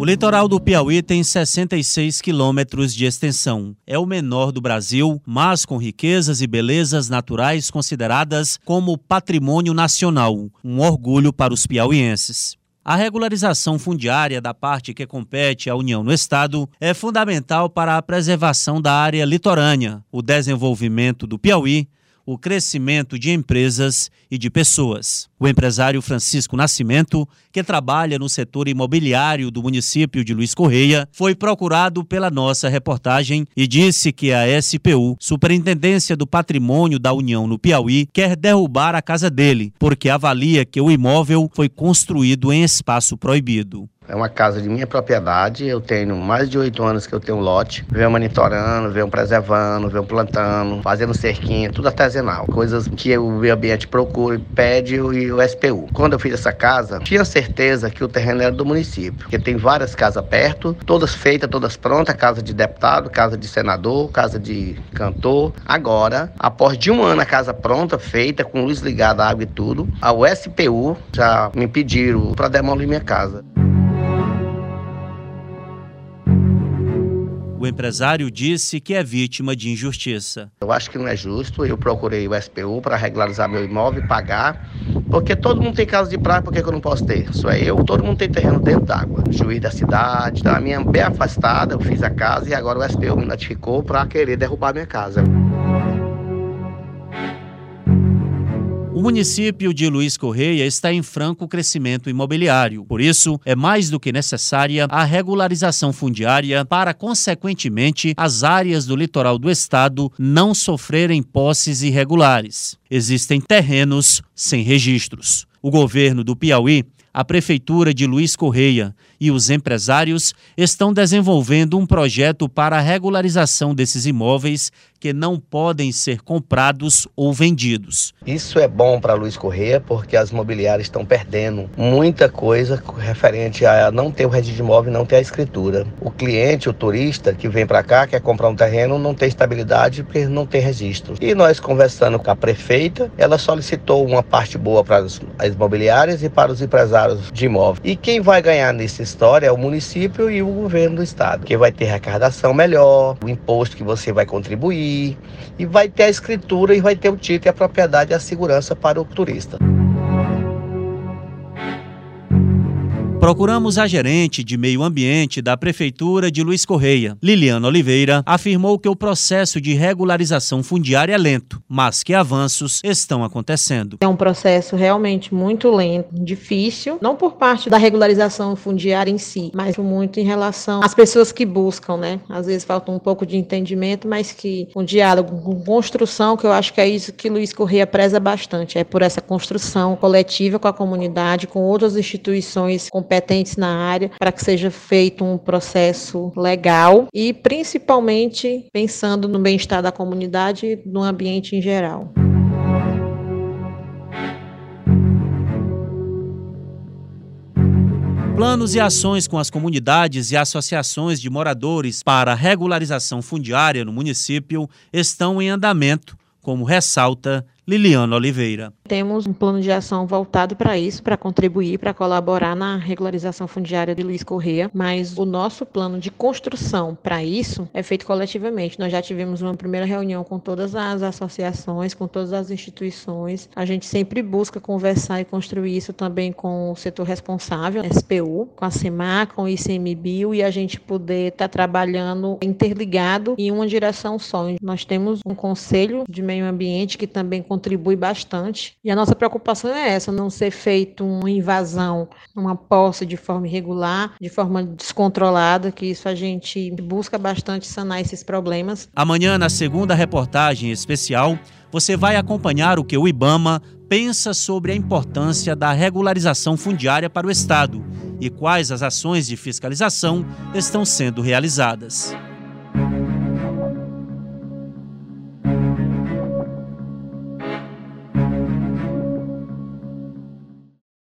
O litoral do Piauí tem 66 quilômetros de extensão. É o menor do Brasil, mas com riquezas e belezas naturais consideradas como patrimônio nacional, um orgulho para os piauienses. A regularização fundiária da parte que compete à União no Estado é fundamental para a preservação da área litorânea, o desenvolvimento do Piauí o crescimento de empresas e de pessoas. O empresário Francisco Nascimento, que trabalha no setor imobiliário do município de Luiz Correia, foi procurado pela nossa reportagem e disse que a SPU, Superintendência do Patrimônio da União no Piauí, quer derrubar a casa dele, porque avalia que o imóvel foi construído em espaço proibido. É uma casa de minha propriedade, eu tenho mais de oito anos que eu tenho um lote. Venho monitorando, venho preservando, venho plantando, fazendo cerquinha, tudo artesanal. Coisas que o meio ambiente procura, pede e o SPU. Quando eu fiz essa casa, tinha certeza que o terreno era do município, porque tem várias casas perto, todas feitas, todas prontas, casa de deputado, casa de senador, casa de cantor. Agora, após de um ano a casa pronta, feita, com luz ligada, água e tudo, a SPU já me pediram para demolir minha casa. O empresário disse que é vítima de injustiça. Eu acho que não é justo. Eu procurei o SPU para regularizar meu imóvel e pagar. Porque todo mundo tem casa de praia, por que, eu não posso ter? Só é eu. Todo mundo tem terreno dentro d'água. Juiz da cidade. Então, a minha bem afastada, eu fiz a casa e agora o SPU me notificou para querer derrubar minha casa. O município de Luiz Correia está em franco crescimento imobiliário. Por isso, é mais do que necessária a regularização fundiária para, consequentemente, as áreas do litoral do estado não sofrerem posses irregulares. Existem terrenos sem registros. O governo do Piauí a Prefeitura de Luiz Correia e os empresários estão desenvolvendo um projeto para a regularização desses imóveis que não podem ser comprados ou vendidos. Isso é bom para Luiz Correia porque as imobiliárias estão perdendo muita coisa referente a não ter o registro de imóvel, não ter a escritura. O cliente, o turista que vem para cá, quer comprar um terreno, não tem estabilidade porque não tem registro. E nós conversando com a prefeita, ela solicitou uma parte boa para as imobiliárias e para os empresários de imóvel. E quem vai ganhar nessa história é o município e o governo do estado, que vai ter arrecadação melhor, o imposto que você vai contribuir e vai ter a escritura e vai ter o título e a propriedade e a segurança para o turista. Procuramos a gerente de meio ambiente da Prefeitura de Luiz Correia. Liliana Oliveira afirmou que o processo de regularização fundiária é lento, mas que avanços estão acontecendo. É um processo realmente muito lento, difícil, não por parte da regularização fundiária em si, mas muito em relação às pessoas que buscam, né? Às vezes falta um pouco de entendimento, mas que um diálogo com construção, que eu acho que é isso que Luiz Correia preza bastante, é por essa construção coletiva com a comunidade, com outras instituições com competentes na área para que seja feito um processo legal e principalmente pensando no bem-estar da comunidade e no ambiente em geral. Planos e ações com as comunidades e associações de moradores para regularização fundiária no município estão em andamento, como ressalta Liliana Oliveira. Temos um plano de ação voltado para isso, para contribuir, para colaborar na regularização fundiária de Luiz Correia, mas o nosso plano de construção para isso é feito coletivamente. Nós já tivemos uma primeira reunião com todas as associações, com todas as instituições. A gente sempre busca conversar e construir isso também com o setor responsável, SPU, com a CEMAR, com o ICMBio e a gente poder estar tá trabalhando interligado em uma direção só. Nós temos um conselho de meio ambiente que também contribui bastante. E a nossa preocupação é essa, não ser feito uma invasão, uma posse de forma irregular, de forma descontrolada, que isso a gente busca bastante sanar esses problemas. Amanhã, na segunda reportagem especial, você vai acompanhar o que o IBAMA pensa sobre a importância da regularização fundiária para o Estado e quais as ações de fiscalização estão sendo realizadas.